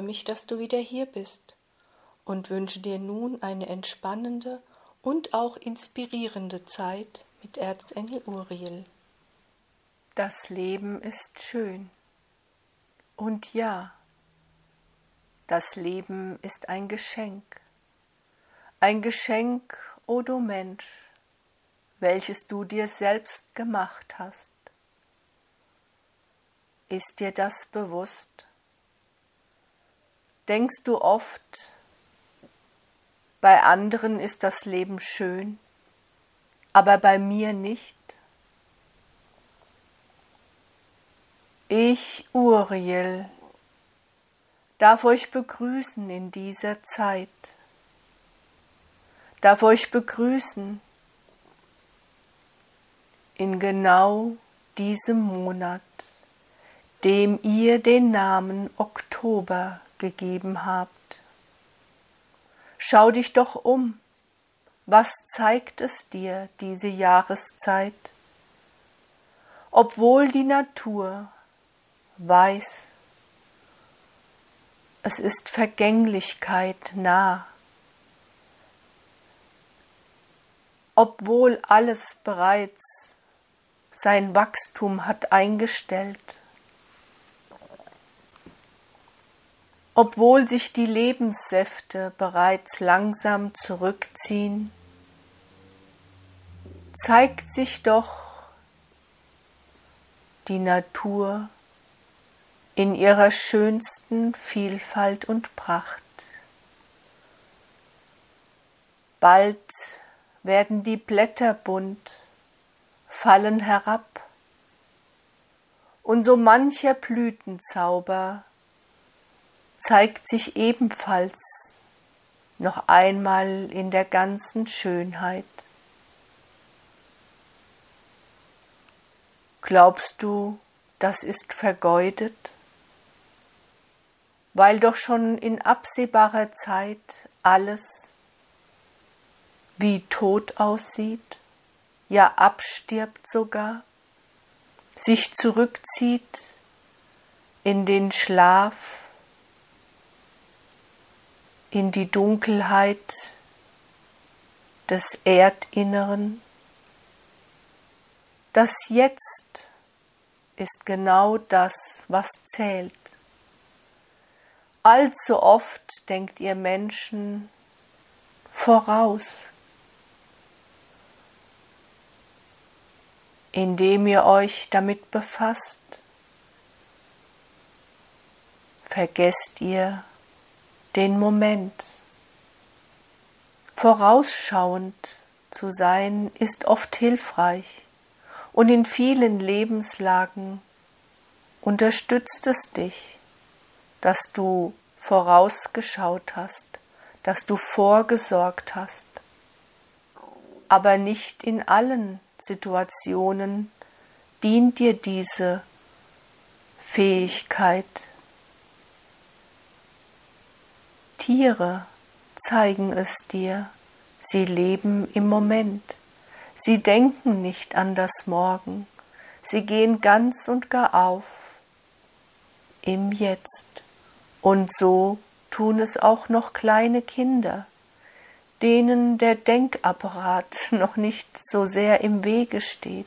freue mich, dass du wieder hier bist und wünsche dir nun eine entspannende und auch inspirierende Zeit mit Erzengel Uriel. Das Leben ist schön. Und ja, das Leben ist ein Geschenk. Ein Geschenk, o oh du Mensch, welches du dir selbst gemacht hast. Ist dir das bewusst? Denkst du oft, bei anderen ist das Leben schön, aber bei mir nicht? Ich, Uriel, darf euch begrüßen in dieser Zeit, darf euch begrüßen in genau diesem Monat, dem ihr den Namen Oktober gegeben habt. Schau dich doch um, was zeigt es dir diese Jahreszeit? Obwohl die Natur weiß, es ist Vergänglichkeit nah, obwohl alles bereits sein Wachstum hat eingestellt, obwohl sich die Lebenssäfte bereits langsam zurückziehen, zeigt sich doch die Natur in ihrer schönsten Vielfalt und Pracht. Bald werden die Blätter bunt, fallen herab, und so mancher Blütenzauber zeigt sich ebenfalls noch einmal in der ganzen Schönheit. Glaubst du, das ist vergeudet? weil doch schon in absehbarer Zeit alles wie tot aussieht, ja abstirbt sogar, sich zurückzieht in den Schlaf, in die Dunkelheit des Erdinneren. Das Jetzt ist genau das, was zählt. Allzu oft denkt ihr Menschen voraus, indem ihr euch damit befasst. Vergesst ihr den Moment. Vorausschauend zu sein ist oft hilfreich und in vielen Lebenslagen unterstützt es dich dass du vorausgeschaut hast, dass du vorgesorgt hast, aber nicht in allen Situationen dient dir diese Fähigkeit. Tiere zeigen es dir, sie leben im Moment, sie denken nicht an das Morgen, sie gehen ganz und gar auf im Jetzt. Und so tun es auch noch kleine Kinder, denen der Denkapparat noch nicht so sehr im Wege steht.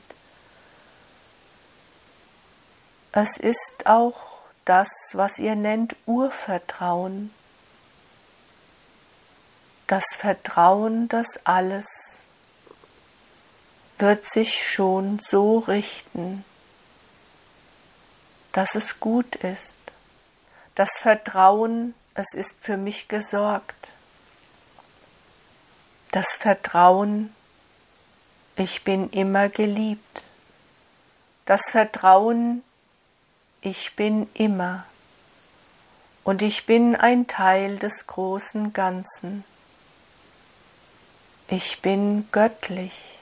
Es ist auch das, was ihr nennt Urvertrauen. Das Vertrauen, dass alles wird sich schon so richten, dass es gut ist das Vertrauen, es ist für mich gesorgt. Das Vertrauen, ich bin immer geliebt. Das Vertrauen, ich bin immer. Und ich bin ein Teil des großen Ganzen. Ich bin göttlich.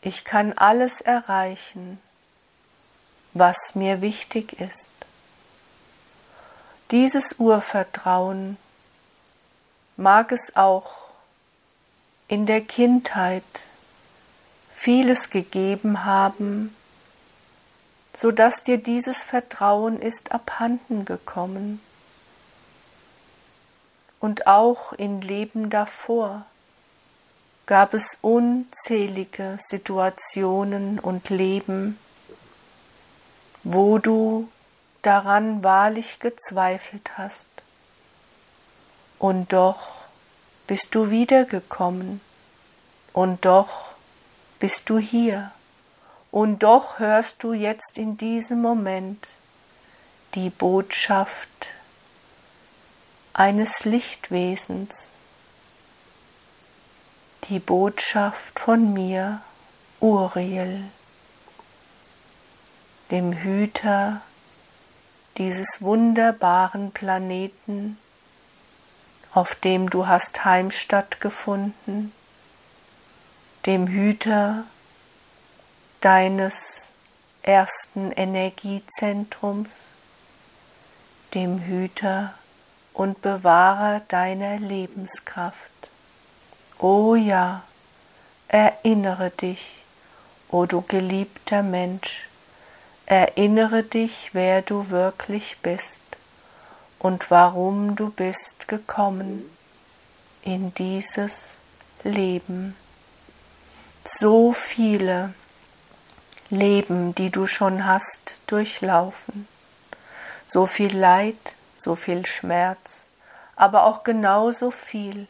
Ich kann alles erreichen, was mir wichtig ist. Dieses Urvertrauen mag es auch in der Kindheit vieles gegeben haben, so dass dir dieses Vertrauen ist abhanden gekommen. und auch in Leben davor gab es unzählige Situationen und Leben, wo du daran wahrlich gezweifelt hast. Und doch bist du wiedergekommen, und doch bist du hier, und doch hörst du jetzt in diesem Moment die Botschaft eines Lichtwesens, die Botschaft von mir, Uriel, dem Hüter dieses wunderbaren Planeten, auf dem du hast Heimstatt gefunden, dem Hüter deines ersten Energiezentrums, dem Hüter und Bewahrer deiner Lebenskraft. O ja, erinnere dich, o du geliebter Mensch, erinnere dich, wer du wirklich bist und warum du bist gekommen in dieses Leben. So viele Leben, die du schon hast, durchlaufen, so viel Leid, so viel Schmerz, aber auch genauso viel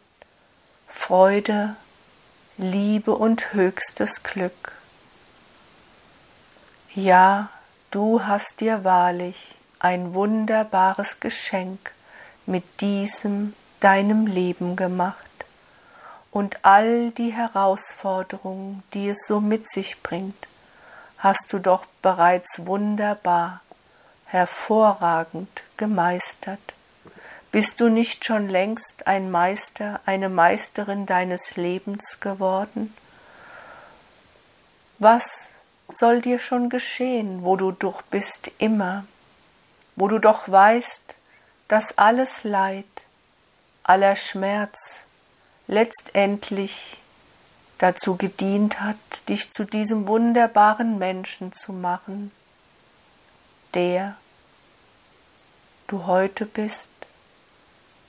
Freude, Liebe und höchstes Glück. Ja, du hast dir wahrlich ein wunderbares Geschenk mit diesem deinem Leben gemacht und all die Herausforderungen, die es so mit sich bringt, hast du doch bereits wunderbar hervorragend gemeistert. Bist du nicht schon längst ein Meister, eine Meisterin deines Lebens geworden? Was soll dir schon geschehen, wo du doch bist immer, wo du doch weißt, dass alles Leid, aller Schmerz letztendlich dazu gedient hat, dich zu diesem wunderbaren Menschen zu machen, der du heute bist,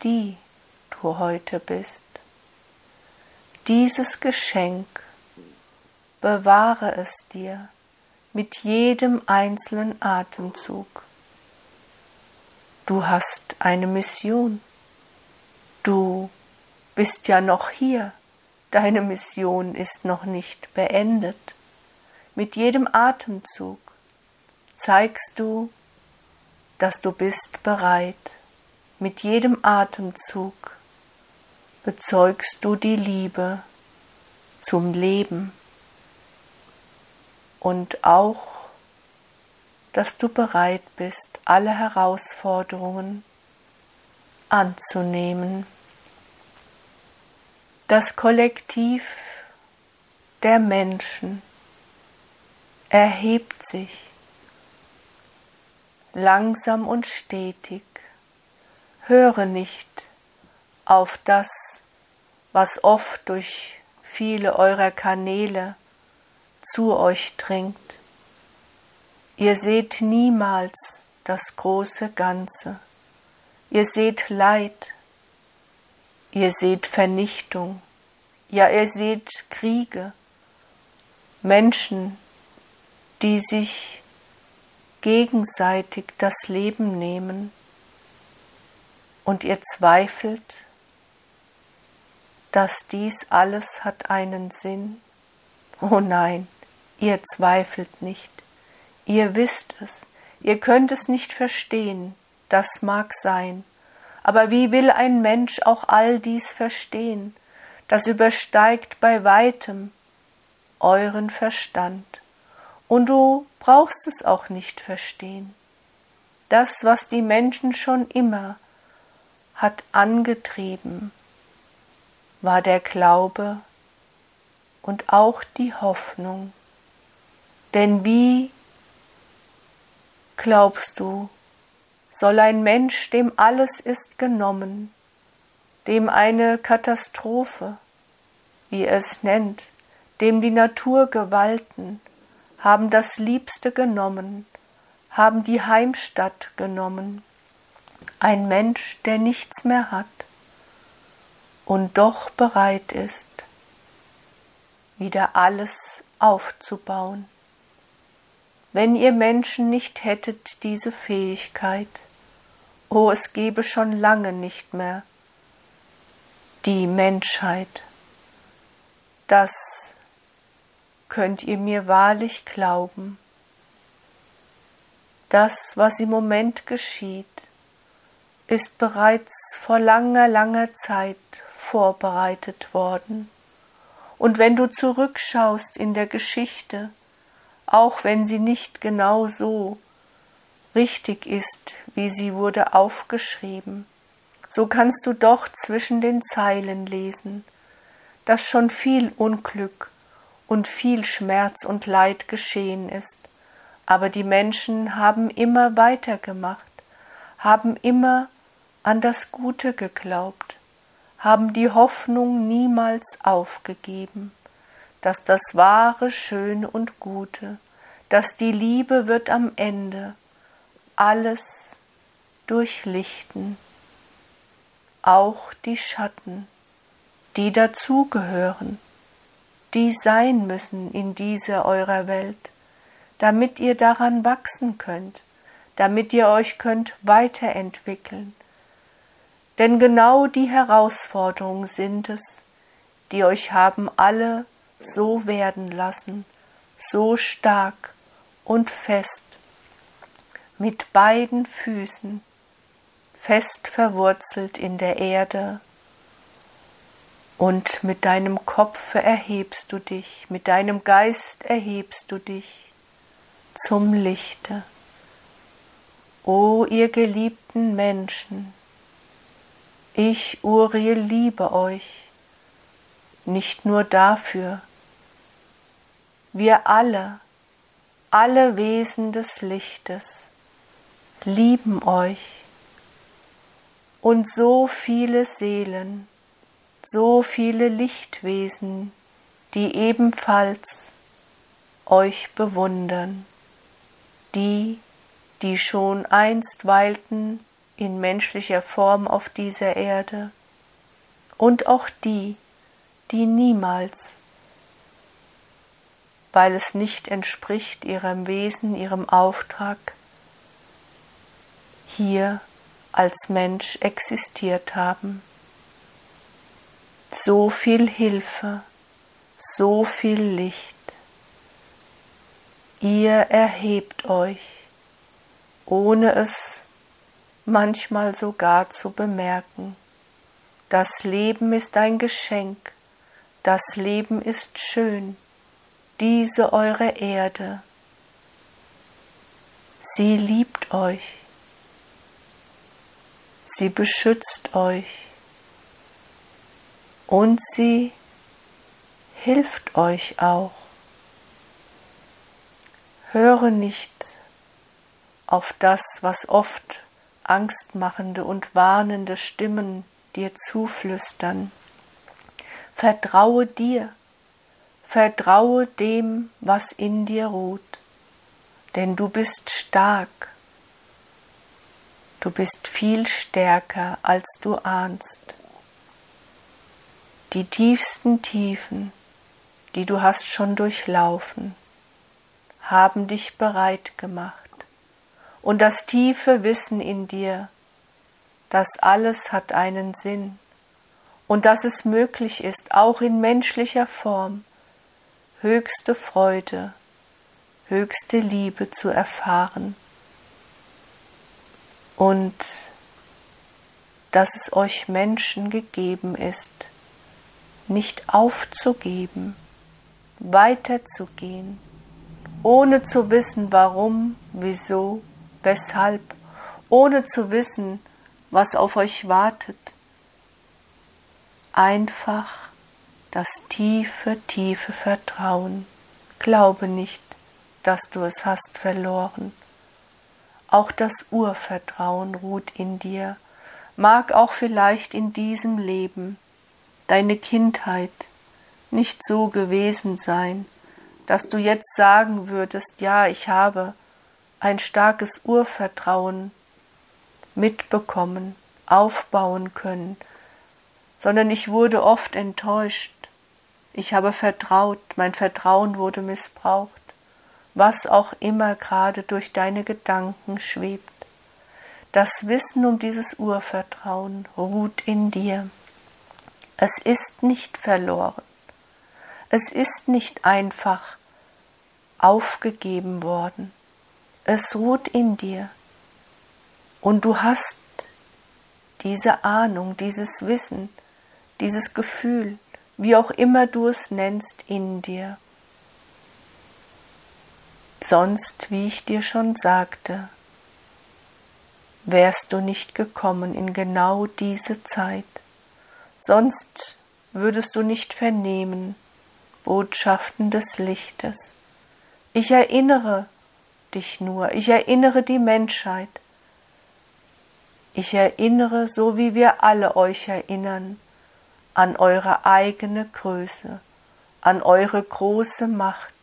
die du heute bist. Dieses Geschenk bewahre es dir mit jedem einzelnen Atemzug. Du hast eine Mission. Du bist ja noch hier. Deine Mission ist noch nicht beendet. Mit jedem Atemzug zeigst du, dass du bist bereit. Mit jedem Atemzug bezeugst du die Liebe zum Leben und auch, dass du bereit bist, alle Herausforderungen anzunehmen. Das Kollektiv der Menschen erhebt sich langsam und stetig. Höre nicht auf das, was oft durch viele eurer Kanäle zu euch dringt. Ihr seht niemals das große Ganze. Ihr seht Leid. Ihr seht Vernichtung. Ja, ihr seht Kriege. Menschen, die sich gegenseitig das Leben nehmen und ihr zweifelt, dass dies alles hat einen Sinn? Oh nein, ihr zweifelt nicht, ihr wisst es, ihr könnt es nicht verstehen, das mag sein, aber wie will ein Mensch auch all dies verstehen? Das übersteigt bei weitem euren Verstand. Und du brauchst es auch nicht verstehen. Das, was die Menschen schon immer hat angetrieben, war der Glaube und auch die Hoffnung. Denn wie glaubst du, soll ein Mensch, dem alles ist genommen, dem eine Katastrophe, wie er es nennt, dem die Naturgewalten, haben das Liebste genommen, haben die Heimstatt genommen. Ein Mensch, der nichts mehr hat, und doch bereit ist, wieder alles aufzubauen. Wenn ihr Menschen nicht hättet diese Fähigkeit, oh, es gäbe schon lange nicht mehr die Menschheit. Das könnt ihr mir wahrlich glauben. Das, was im Moment geschieht, ist bereits vor langer, langer Zeit vorbereitet worden. Und wenn du zurückschaust in der Geschichte, auch wenn sie nicht genau so richtig ist, wie sie wurde aufgeschrieben, so kannst du doch zwischen den Zeilen lesen, dass schon viel Unglück und viel Schmerz und Leid geschehen ist, aber die Menschen haben immer weitergemacht, haben immer an das Gute geglaubt, haben die Hoffnung niemals aufgegeben, dass das Wahre, Schöne und Gute, dass die Liebe wird am Ende alles durchlichten, auch die Schatten, die dazugehören, die sein müssen in dieser eurer Welt, damit ihr daran wachsen könnt, damit ihr euch könnt weiterentwickeln. Denn genau die Herausforderungen sind es, die euch haben alle so werden lassen, so stark und fest, mit beiden Füßen, fest verwurzelt in der Erde, und mit deinem Kopfe erhebst du dich, mit deinem Geist erhebst du dich zum Lichte. O ihr geliebten Menschen, ich, Uriel, liebe euch, nicht nur dafür, wir alle, alle Wesen des Lichtes, lieben euch. Und so viele Seelen, so viele Lichtwesen, die ebenfalls euch bewundern, die, die schon einst weilten in menschlicher Form auf dieser Erde, und auch die, die niemals, weil es nicht entspricht ihrem Wesen, ihrem Auftrag, hier als Mensch existiert haben so viel Hilfe, so viel Licht. Ihr erhebt euch, ohne es manchmal sogar zu bemerken. Das Leben ist ein Geschenk, das Leben ist schön, diese eure Erde. Sie liebt euch, sie beschützt euch und sie hilft euch auch. Höre nicht auf das, was oft angstmachende und warnende Stimmen dir zuflüstern. Vertraue dir, vertraue dem, was in dir ruht, denn du bist stark, du bist viel stärker, als du ahnst die tiefsten Tiefen, die du hast schon durchlaufen, haben dich bereit gemacht. Und das tiefe Wissen in dir, das alles hat einen Sinn und dass es möglich ist, auch in menschlicher Form, höchste Freude, höchste Liebe zu erfahren. Und dass es euch Menschen gegeben ist, nicht aufzugeben, weiterzugehen, ohne zu wissen, warum, wieso, weshalb, ohne zu wissen, was auf euch wartet. Einfach das tiefe, tiefe Vertrauen. Glaube nicht, dass du es hast verloren. Auch das Urvertrauen ruht in dir, mag auch vielleicht in diesem Leben deine Kindheit nicht so gewesen sein, dass du jetzt sagen würdest, ja, ich habe ein starkes Urvertrauen mitbekommen, aufbauen können, sondern ich wurde oft enttäuscht. Ich habe vertraut, mein Vertrauen wurde missbraucht, was auch immer gerade durch deine Gedanken schwebt. Das Wissen um dieses Urvertrauen ruht in dir. Es ist nicht verloren. Es ist nicht einfach aufgegeben worden. Es ruht in dir. Und du hast diese Ahnung, dieses Wissen, dieses Gefühl, wie auch immer du es nennst, in dir. Sonst, wie ich dir schon sagte, wärst du nicht gekommen in genau diese Zeit, sonst würdest du nicht vernehmen Botschaften des Lichtes. Ich erinnere dich nur, ich erinnere die Menschheit, ich erinnere, so wie wir alle euch erinnern, an eure eigene Größe, an eure große Macht,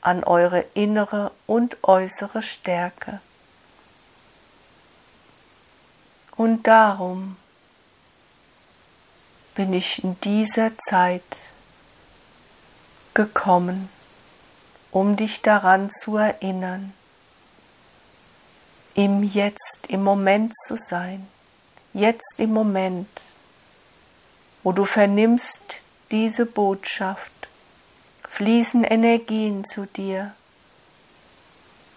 an eure innere und äußere Stärke. Und darum bin ich in dieser Zeit gekommen, um dich daran zu erinnern, im Jetzt, im Moment zu sein, jetzt im Moment, wo du vernimmst diese Botschaft, fließen Energien zu dir,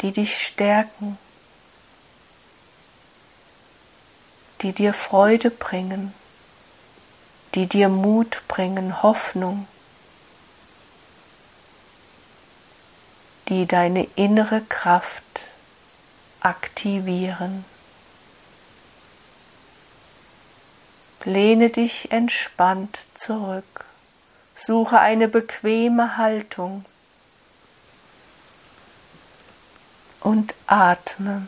die dich stärken, die dir Freude bringen, die dir Mut bringen, Hoffnung, die deine innere Kraft aktivieren. Lehne dich entspannt zurück, suche eine bequeme Haltung und atme.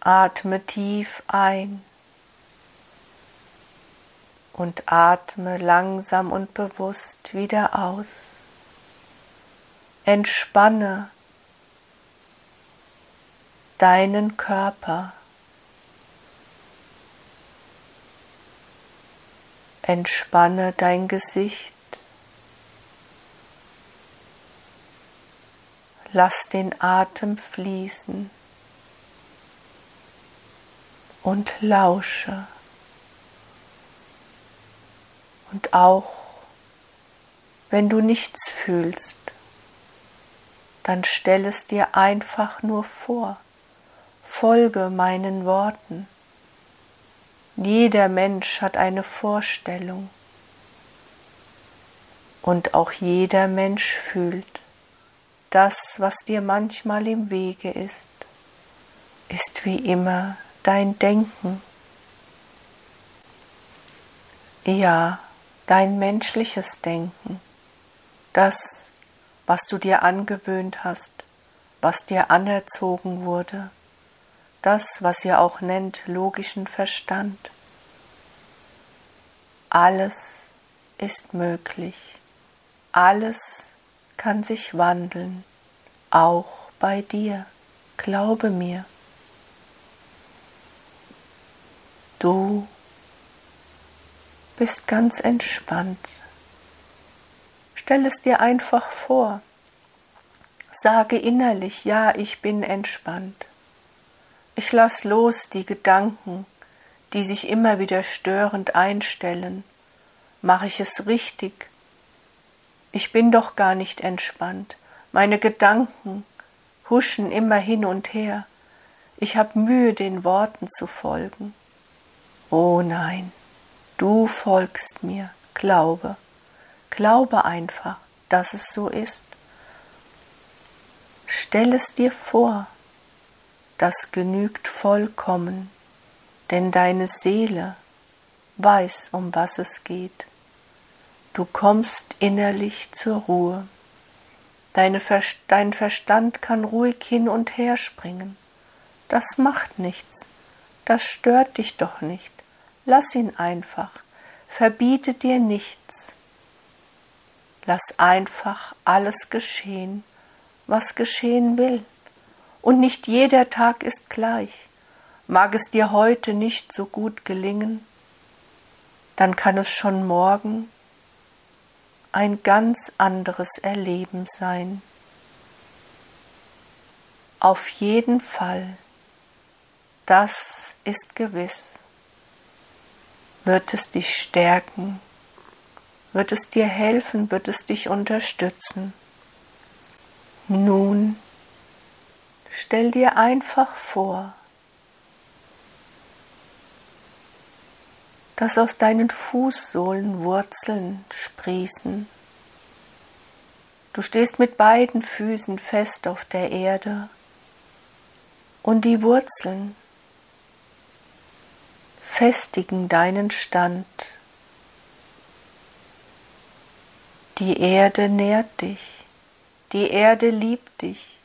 Atme tief ein und atme langsam und bewusst wieder aus. Entspanne deinen Körper. Entspanne dein Gesicht. Lass den Atem fließen und lausche. Und auch wenn du nichts fühlst, dann stell es dir einfach nur vor, folge meinen Worten. Jeder Mensch hat eine Vorstellung und auch jeder Mensch fühlt. Das, was dir manchmal im Wege ist, ist wie immer dein Denken. Ja, dein menschliches Denken, das, was du dir angewöhnt hast, was dir anerzogen wurde, das, was ihr auch nennt logischen Verstand. Alles ist möglich, alles kann sich wandeln, auch bei dir, glaube mir. Du bist ganz entspannt. Stell es dir einfach vor. Sage innerlich, ja, ich bin entspannt. Ich lass los die Gedanken, die sich immer wieder störend einstellen. Mache ich es richtig? Ich bin doch gar nicht entspannt. Meine Gedanken huschen immer hin und her. Ich habe Mühe, den Worten zu folgen. Oh nein, du folgst mir, glaube, glaube einfach, dass es so ist. Stell es dir vor, das genügt vollkommen, denn deine Seele weiß, um was es geht. Du kommst innerlich zur Ruhe. Deine Ver dein Verstand kann ruhig hin und her springen. Das macht nichts. Das stört dich doch nicht. Lass ihn einfach, verbiete dir nichts. Lass einfach alles geschehen, was geschehen will. Und nicht jeder Tag ist gleich. Mag es dir heute nicht so gut gelingen, dann kann es schon morgen ein ganz anderes Erleben sein. Auf jeden Fall, das ist gewiss, wird es dich stärken, wird es dir helfen, wird es dich unterstützen. Nun stell dir einfach vor, dass aus deinen Fußsohlen Wurzeln sprießen. Du stehst mit beiden Füßen fest auf der Erde und die Wurzeln festigen deinen Stand. Die Erde nährt dich, die Erde liebt dich,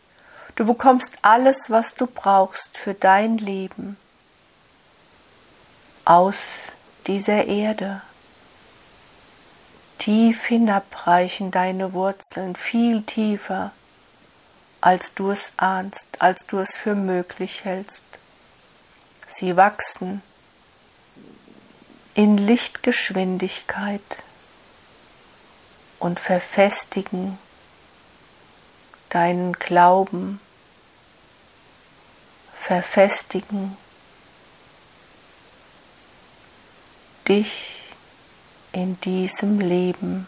du bekommst alles, was du brauchst für dein Leben aus dieser Erde. Tief hinab reichen deine Wurzeln, viel tiefer, als du es ahnst, als du es für möglich hältst. Sie wachsen in Lichtgeschwindigkeit und verfestigen deinen Glauben, verfestigen dich in diesem Leben.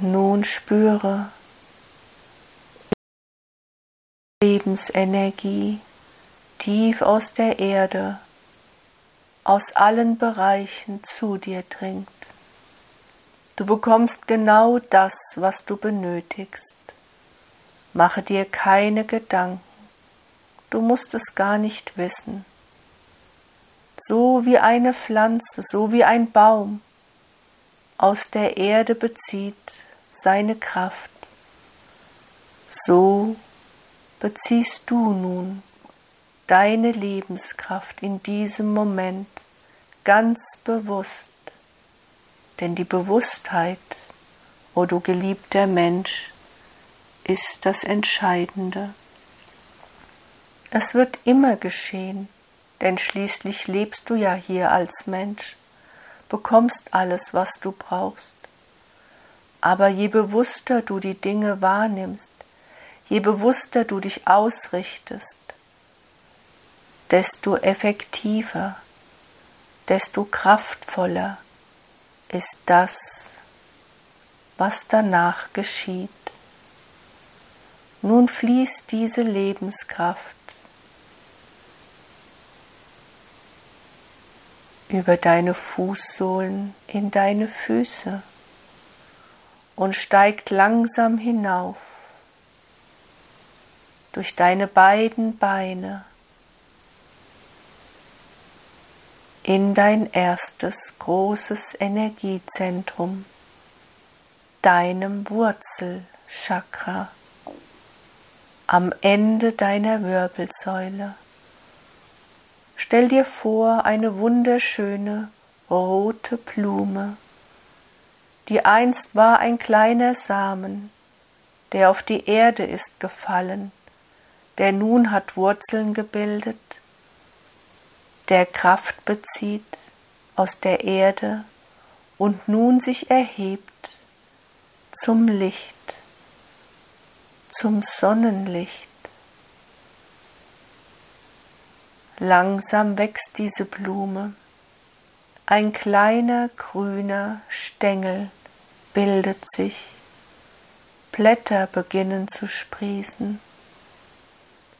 Nun spüre Lebensenergie tief aus der Erde, aus allen Bereichen zu dir dringt. Du bekommst genau das, was du benötigst. Mache dir keine Gedanken du musst es gar nicht wissen. So wie eine Pflanze, so wie ein Baum aus der Erde bezieht seine Kraft, so beziehst du nun deine Lebenskraft in diesem Moment ganz bewusst, denn die Bewusstheit, o du geliebter Mensch, ist das Entscheidende. Es wird immer geschehen, denn schließlich lebst du ja hier als Mensch, bekommst alles, was du brauchst. Aber je bewusster du die Dinge wahrnimmst, je bewusster du dich ausrichtest, desto effektiver, desto kraftvoller ist das, was danach geschieht. Nun fließt diese Lebenskraft über deine Fußsohlen in deine Füße und steigt langsam hinauf durch deine beiden Beine in dein erstes großes Energiezentrum, deinem Wurzelchakra am Ende deiner Wirbelsäule. Stell dir vor eine wunderschöne rote Blume, die einst war ein kleiner Samen, der auf die Erde ist gefallen, der nun hat Wurzeln gebildet, der Kraft bezieht aus der Erde und nun sich erhebt zum Licht, zum Sonnenlicht. Langsam wächst diese Blume. Ein kleiner grüner Stängel bildet sich. Blätter beginnen zu sprießen.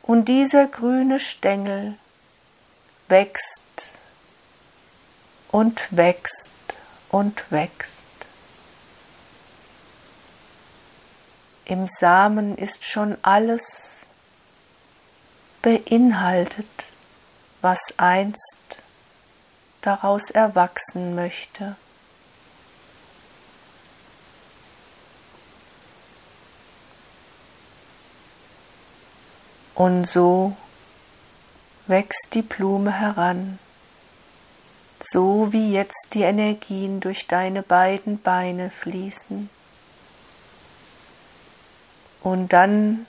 Und dieser grüne Stängel wächst und wächst und wächst. Im Samen ist schon alles beinhaltet was einst daraus erwachsen möchte. Und so wächst die Blume heran, so wie jetzt die Energien durch deine beiden Beine fließen. Und dann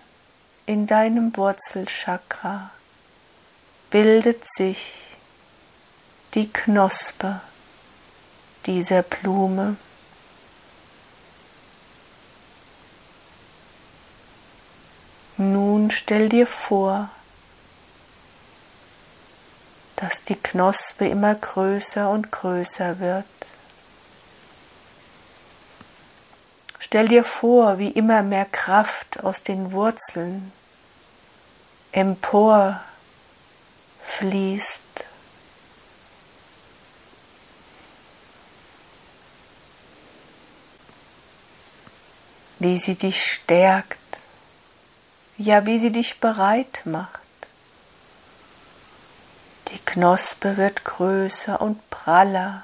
in deinem Wurzelchakra bildet sich die Knospe dieser Blume. Nun stell dir vor, dass die Knospe immer größer und größer wird. Stell dir vor, wie immer mehr Kraft aus den Wurzeln empor fließt. Wie sie dich stärkt, ja, wie sie dich bereit macht. Die Knospe wird größer und praller.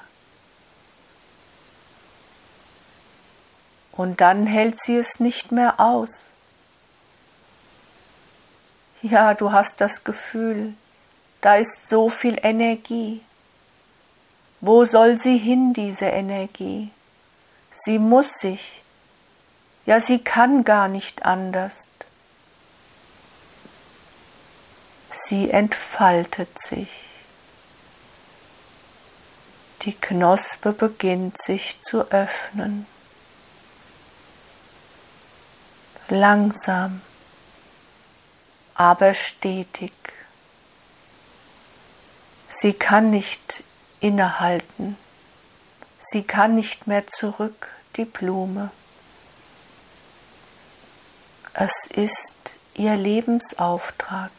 Und dann hält sie es nicht mehr aus. Ja, du hast das Gefühl, da ist so viel Energie. Wo soll sie hin, diese Energie? Sie muss sich, ja, sie kann gar nicht anders. Sie entfaltet sich. Die Knospe beginnt sich zu öffnen. Langsam aber stetig. Sie kann nicht innehalten, sie kann nicht mehr zurück, die Blume. Es ist ihr Lebensauftrag.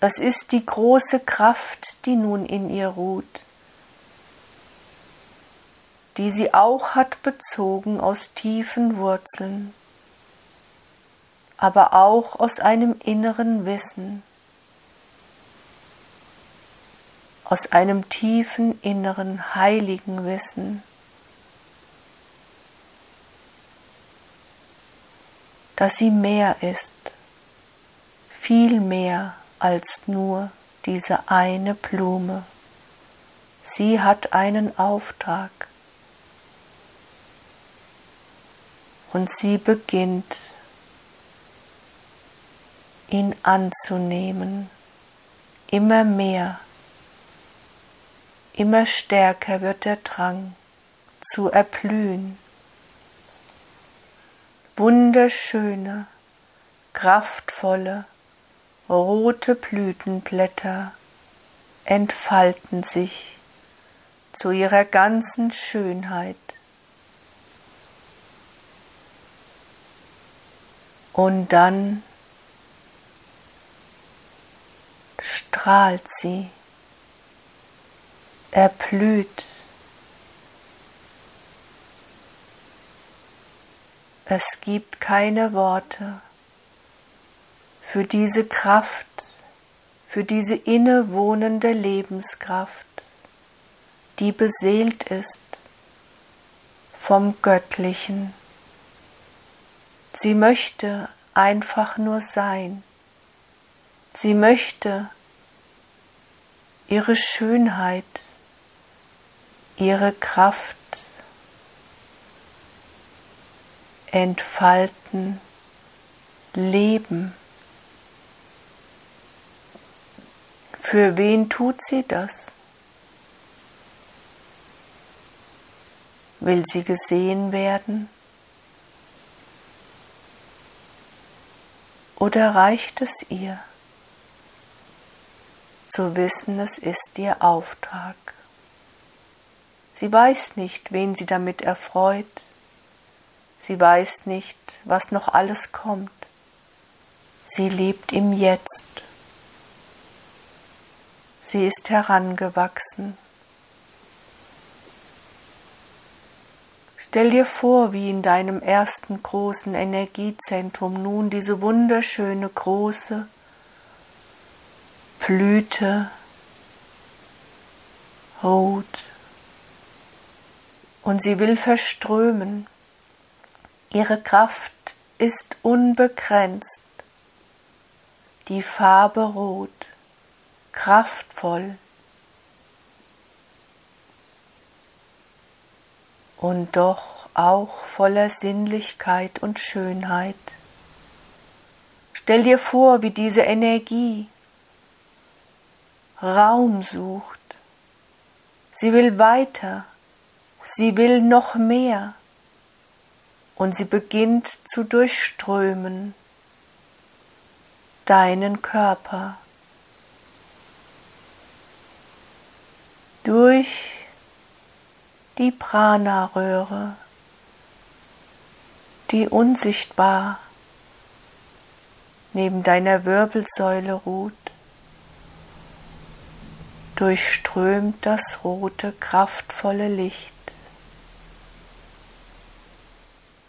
Es ist die große Kraft, die nun in ihr ruht, die sie auch hat bezogen aus tiefen Wurzeln aber auch aus einem inneren Wissen, aus einem tiefen inneren heiligen Wissen, dass sie mehr ist, viel mehr als nur diese eine Blume. Sie hat einen Auftrag und sie beginnt ihn anzunehmen, immer mehr, immer stärker wird der Drang zu erblühen. Wunderschöne, kraftvolle, rote Blütenblätter entfalten sich zu ihrer ganzen Schönheit. Und dann strahlt sie, erblüht. Es gibt keine Worte für diese Kraft, für diese innewohnende Lebenskraft, die beseelt ist vom Göttlichen. Sie möchte einfach nur sein. Sie möchte ihre Schönheit, ihre Kraft entfalten, leben. Für wen tut sie das? Will sie gesehen werden? Oder reicht es ihr? zu wissen, es ist ihr Auftrag. Sie weiß nicht, wen sie damit erfreut. Sie weiß nicht, was noch alles kommt. Sie lebt im Jetzt. Sie ist herangewachsen. Stell dir vor, wie in deinem ersten großen Energiezentrum nun diese wunderschöne große Blüte rot und sie will verströmen. Ihre Kraft ist unbegrenzt. Die Farbe rot, kraftvoll und doch auch voller Sinnlichkeit und Schönheit. Stell dir vor, wie diese Energie Raum sucht. Sie will weiter, sie will noch mehr und sie beginnt zu durchströmen deinen Körper durch die Prana-Röhre, die unsichtbar neben deiner Wirbelsäule ruht, durchströmt das rote, kraftvolle Licht.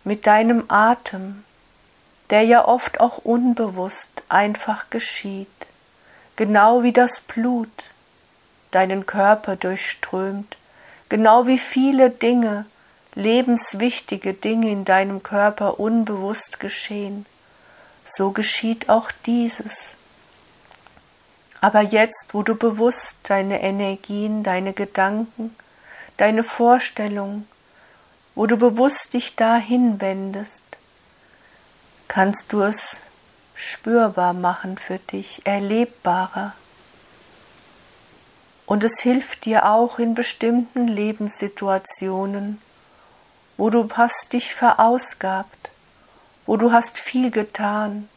Mit deinem Atem, der ja oft auch unbewusst einfach geschieht, genau wie das Blut deinen Körper durchströmt, genau wie viele Dinge, lebenswichtige Dinge in deinem Körper unbewusst geschehen, so geschieht auch dieses. Aber jetzt, wo du bewusst deine Energien, deine Gedanken, deine Vorstellungen, wo du bewusst dich dahin wendest, kannst du es spürbar machen für dich, erlebbarer. Und es hilft dir auch in bestimmten Lebenssituationen, wo du hast dich verausgabt, wo du hast viel getan,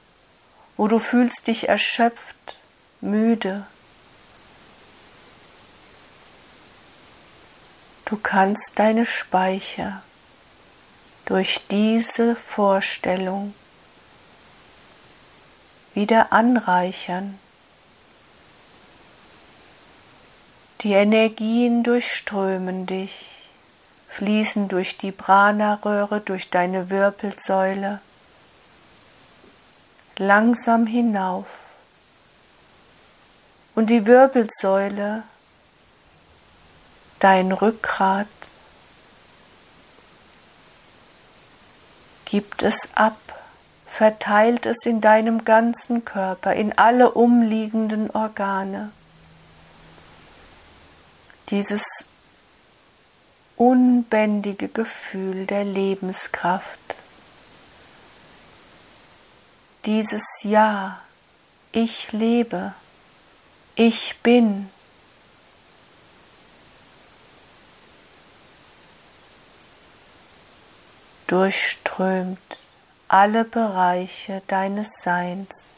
wo du fühlst dich erschöpft, müde. Du kannst deine Speicher durch diese Vorstellung wieder anreichern Die Energien durchströmen dich, fließen durch die Prana-Röhre, durch deine Wirbelsäule, langsam hinauf. Und die Wirbelsäule, dein Rückgrat, gibt es ab, verteilt es in deinem ganzen Körper, in alle umliegenden Organe dieses unbändige Gefühl der Lebenskraft, dieses Ja, ich lebe, ich bin. durchströmt alle Bereiche deines Seins.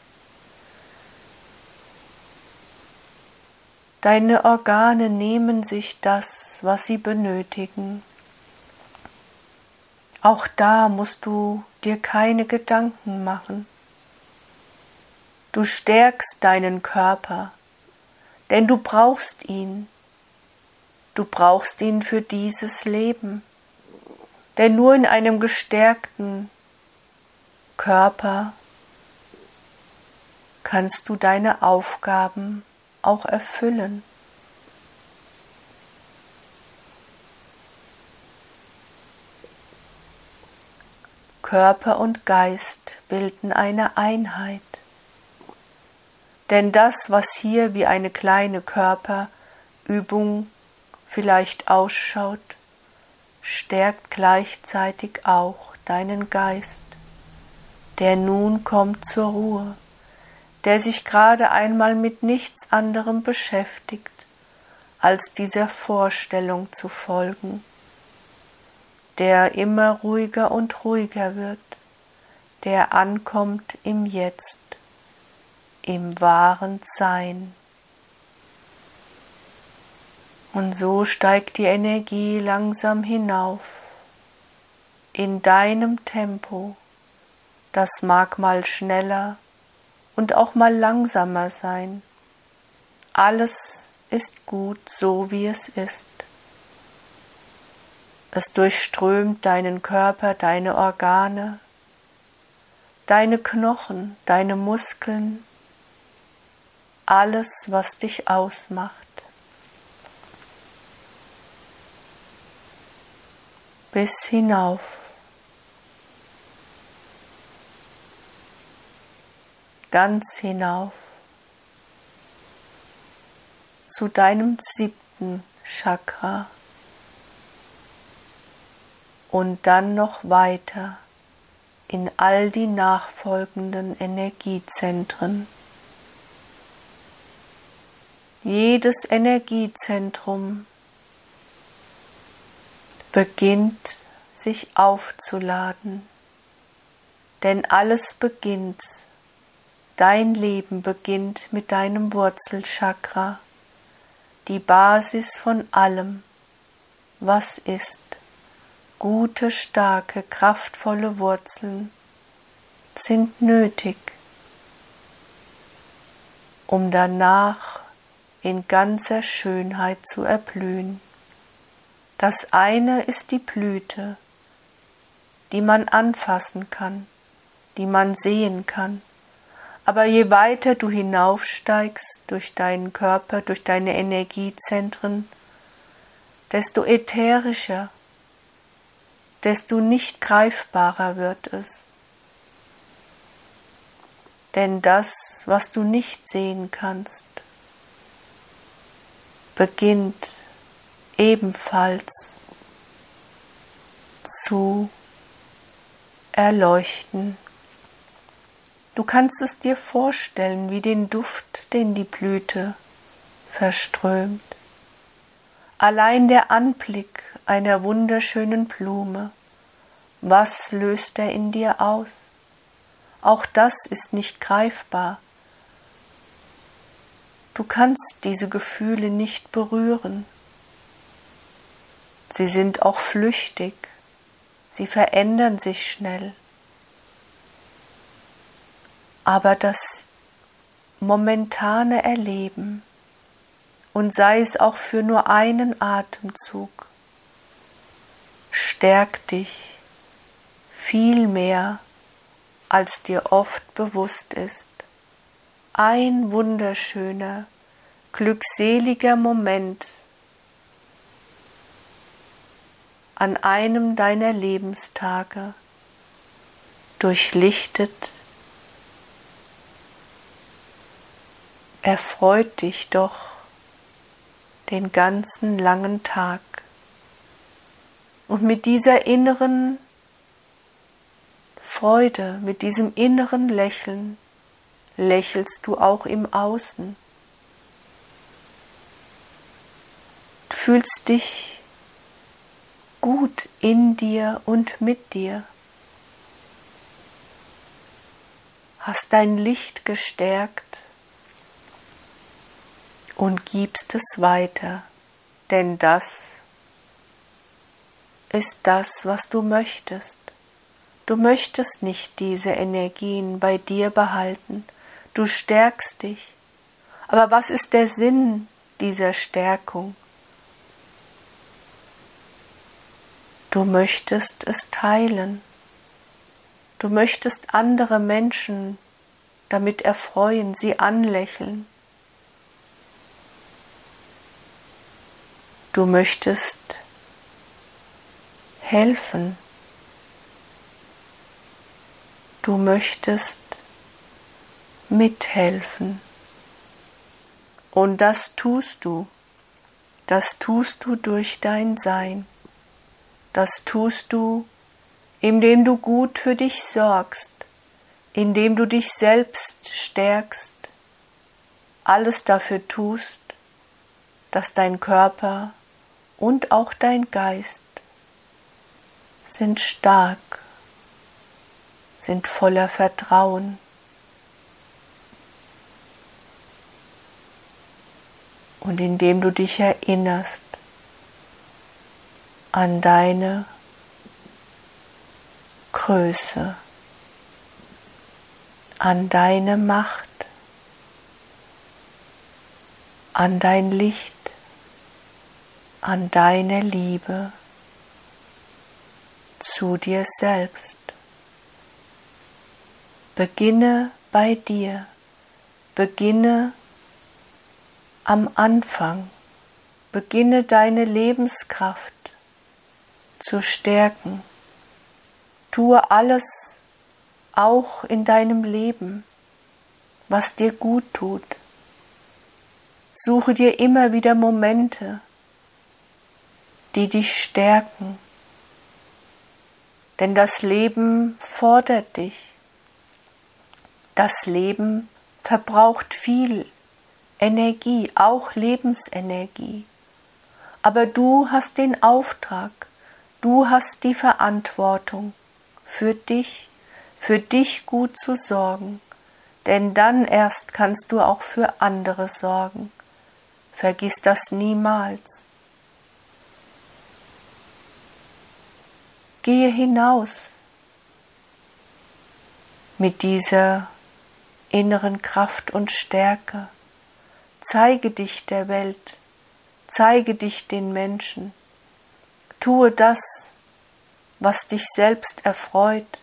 Deine Organe nehmen sich das, was sie benötigen. Auch da musst du dir keine Gedanken machen. Du stärkst deinen Körper, denn du brauchst ihn. Du brauchst ihn für dieses Leben. Denn nur in einem gestärkten Körper kannst du deine Aufgaben auch erfüllen. Körper und Geist bilden eine Einheit. Denn das, was hier wie eine kleine Körperübung vielleicht ausschaut, stärkt gleichzeitig auch deinen Geist, der nun kommt zur Ruhe der sich gerade einmal mit nichts anderem beschäftigt, als dieser Vorstellung zu folgen, der immer ruhiger und ruhiger wird, der ankommt im Jetzt, im wahren Sein. Und so steigt die Energie langsam hinauf, in deinem Tempo, das mag mal schneller, und auch mal langsamer sein. Alles ist gut so, wie es ist. Es durchströmt deinen Körper, deine Organe, deine Knochen, deine Muskeln, alles, was dich ausmacht. Bis hinauf ganz hinauf zu deinem siebten Chakra und dann noch weiter in all die nachfolgenden Energiezentren. jedes Energiezentrum beginnt sich aufzuladen. Denn alles beginnt, dein Leben beginnt mit deinem Wurzelchakra, die Basis von allem, was ist. Gute, starke, kraftvolle Wurzeln sind nötig, um danach in ganzer Schönheit zu erblühen. Das eine ist die Blüte, die man anfassen kann, die man sehen kann. Aber je weiter du hinaufsteigst durch deinen Körper, durch deine Energiezentren, desto ätherischer, desto nicht greifbarer wird es. Denn das, was du nicht sehen kannst, beginnt ebenfalls zu erleuchten. Du kannst es dir vorstellen wie den Duft, den die Blüte verströmt. Allein der Anblick einer wunderschönen Blume, was löst er in dir aus? Auch das ist nicht greifbar. Du kannst diese Gefühle nicht berühren. Sie sind auch flüchtig, sie verändern sich schnell. Aber das momentane Erleben, und sei es auch für nur einen Atemzug, stärkt dich viel mehr, als dir oft bewusst ist. Ein wunderschöner, glückseliger Moment an einem deiner Lebenstage durchlichtet, erfreut dich doch den ganzen langen Tag. Und mit dieser inneren Freude, mit diesem inneren Lächeln lächelst du auch im Außen. Du fühlst dich gut in dir und mit dir. Hast dein Licht gestärkt und gibst es weiter, denn das ist das, was du möchtest. Du möchtest nicht diese Energien bei dir behalten, du stärkst dich. Aber was ist der Sinn dieser Stärkung? Du möchtest es teilen. Du möchtest andere Menschen damit erfreuen, sie anlächeln. Du möchtest helfen. Du möchtest mithelfen. Und das tust du. Das tust du durch dein Sein. Das tust du, indem du gut für dich sorgst, indem du dich selbst stärkst, alles dafür tust, dass dein Körper und auch dein Geist sind stark, sind voller Vertrauen. Und indem du dich erinnerst, an deine Größe, an deine Macht, an dein Licht, an deine Liebe zu dir selbst. Beginne bei dir, beginne am Anfang, beginne deine Lebenskraft zu stärken. Tue alles auch in deinem Leben, was dir gut tut. Suche dir immer wieder Momente, die dich stärken. Denn das Leben fordert dich. Das Leben verbraucht viel Energie, auch Lebensenergie. Aber du hast den Auftrag, du hast die Verantwortung, für dich, für dich gut zu sorgen, denn dann erst kannst du auch für andere sorgen. Vergiss das niemals. Gehe hinaus mit dieser inneren Kraft und Stärke. Zeige dich der Welt, zeige dich den Menschen. Tue das, was dich selbst erfreut,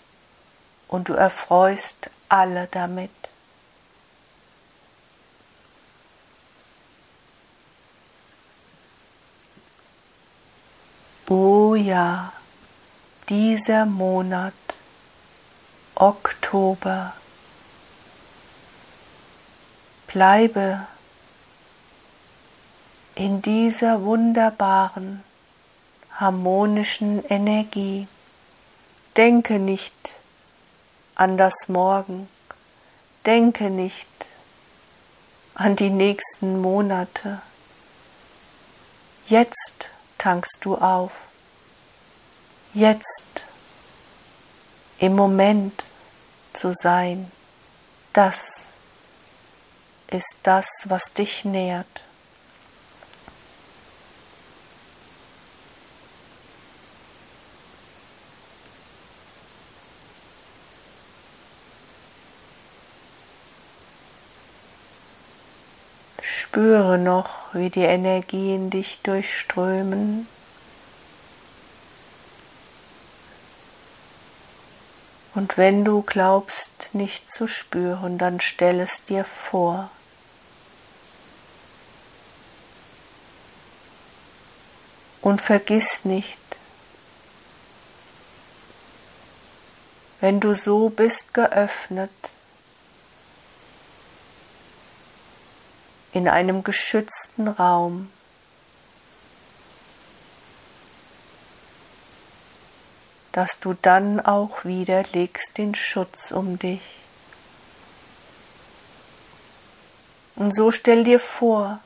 und du erfreust alle damit. Oh ja, dieser Monat, Oktober, bleibe in dieser wunderbaren, harmonischen Energie. Denke nicht an das Morgen, denke nicht an die nächsten Monate. Jetzt tankst du auf. Jetzt im Moment zu sein, das ist das, was dich nährt. Spüre noch, wie die Energien dich durchströmen. Und wenn du glaubst, nicht zu spüren, dann stell es dir vor. Und vergiss nicht, wenn du so bist geöffnet, in einem geschützten Raum. Dass du dann auch wieder legst den Schutz um dich. Und so stell dir vor,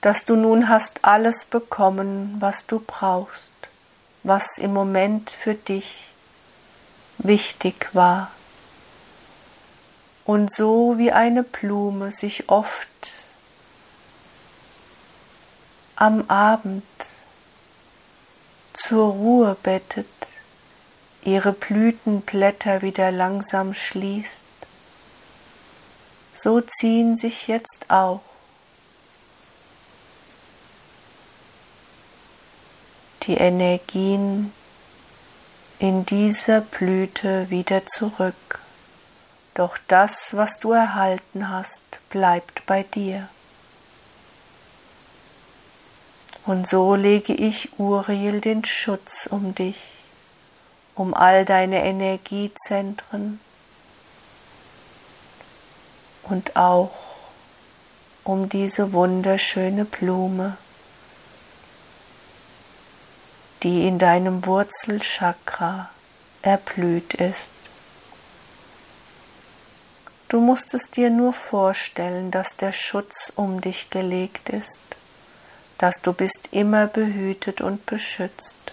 dass du nun hast alles bekommen, was du brauchst, was im Moment für dich wichtig war. Und so wie eine Blume sich oft am Abend zur Ruhe bettet, ihre Blütenblätter wieder langsam schließt, so ziehen sich jetzt auch die Energien in dieser Blüte wieder zurück. Doch das, was du erhalten hast, bleibt bei dir. Und so lege ich Uriel den Schutz um dich, um all deine Energiezentren und auch um diese wunderschöne Blume, die in deinem Wurzelchakra erblüht ist. Du musst es dir nur vorstellen, dass der Schutz um dich gelegt ist dass du bist immer behütet und beschützt.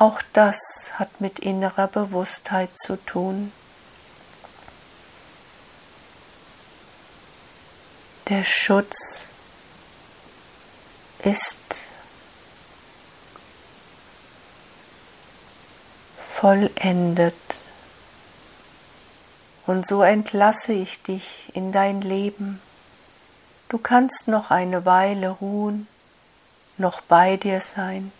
Auch das hat mit innerer Bewusstheit zu tun. Der Schutz ist vollendet. Und so entlasse ich dich in dein Leben. Du kannst noch eine Weile ruhen, noch bei dir sein.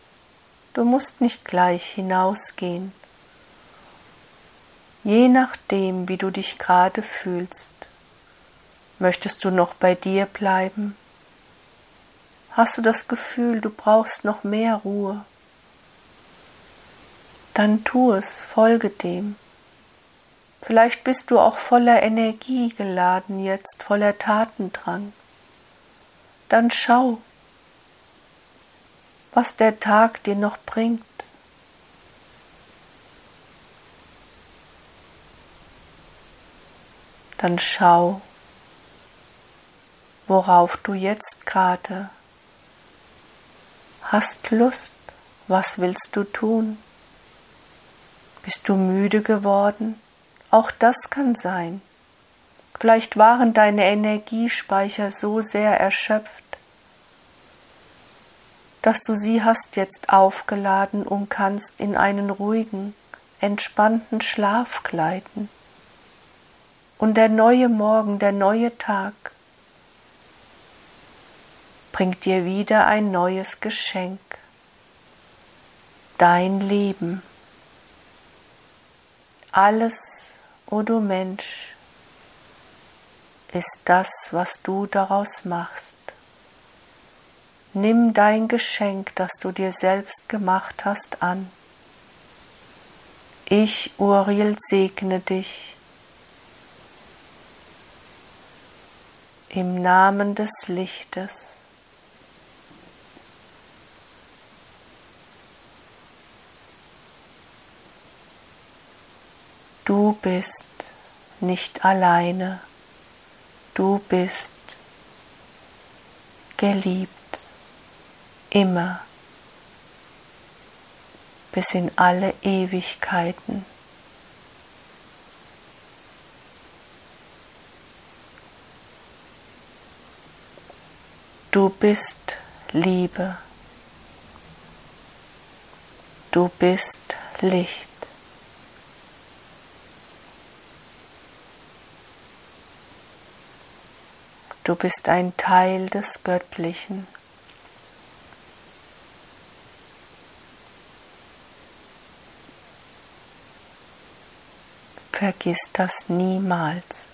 Du musst nicht gleich hinausgehen. Je nachdem, wie du dich gerade fühlst, möchtest du noch bei dir bleiben? Hast du das Gefühl, du brauchst noch mehr Ruhe? Dann tu es, folge dem. Vielleicht bist du auch voller Energie geladen jetzt, voller Tatendrang dann schau, was der Tag dir noch bringt. Dann schau, worauf du jetzt gerade hast Lust, was willst du tun? Bist du müde geworden? Auch das kann sein. Vielleicht waren deine Energiespeicher so sehr erschöpft, dass du sie hast jetzt aufgeladen und kannst in einen ruhigen, entspannten Schlaf gleiten. Und der neue Morgen, der neue Tag bringt dir wieder ein neues Geschenk, dein Leben. Alles, o oh du Mensch, ist das, was du daraus machst. Nimm dein Geschenk, das du dir selbst gemacht hast, an. Ich, Uriel, segne dich im Namen des Lichtes. Du bist nicht alleine, du bist geliebt, immer, bis in alle Ewigkeiten. Du bist Liebe. Du bist Licht. Du bist ein Teil des Göttlichen. Vergiss das niemals.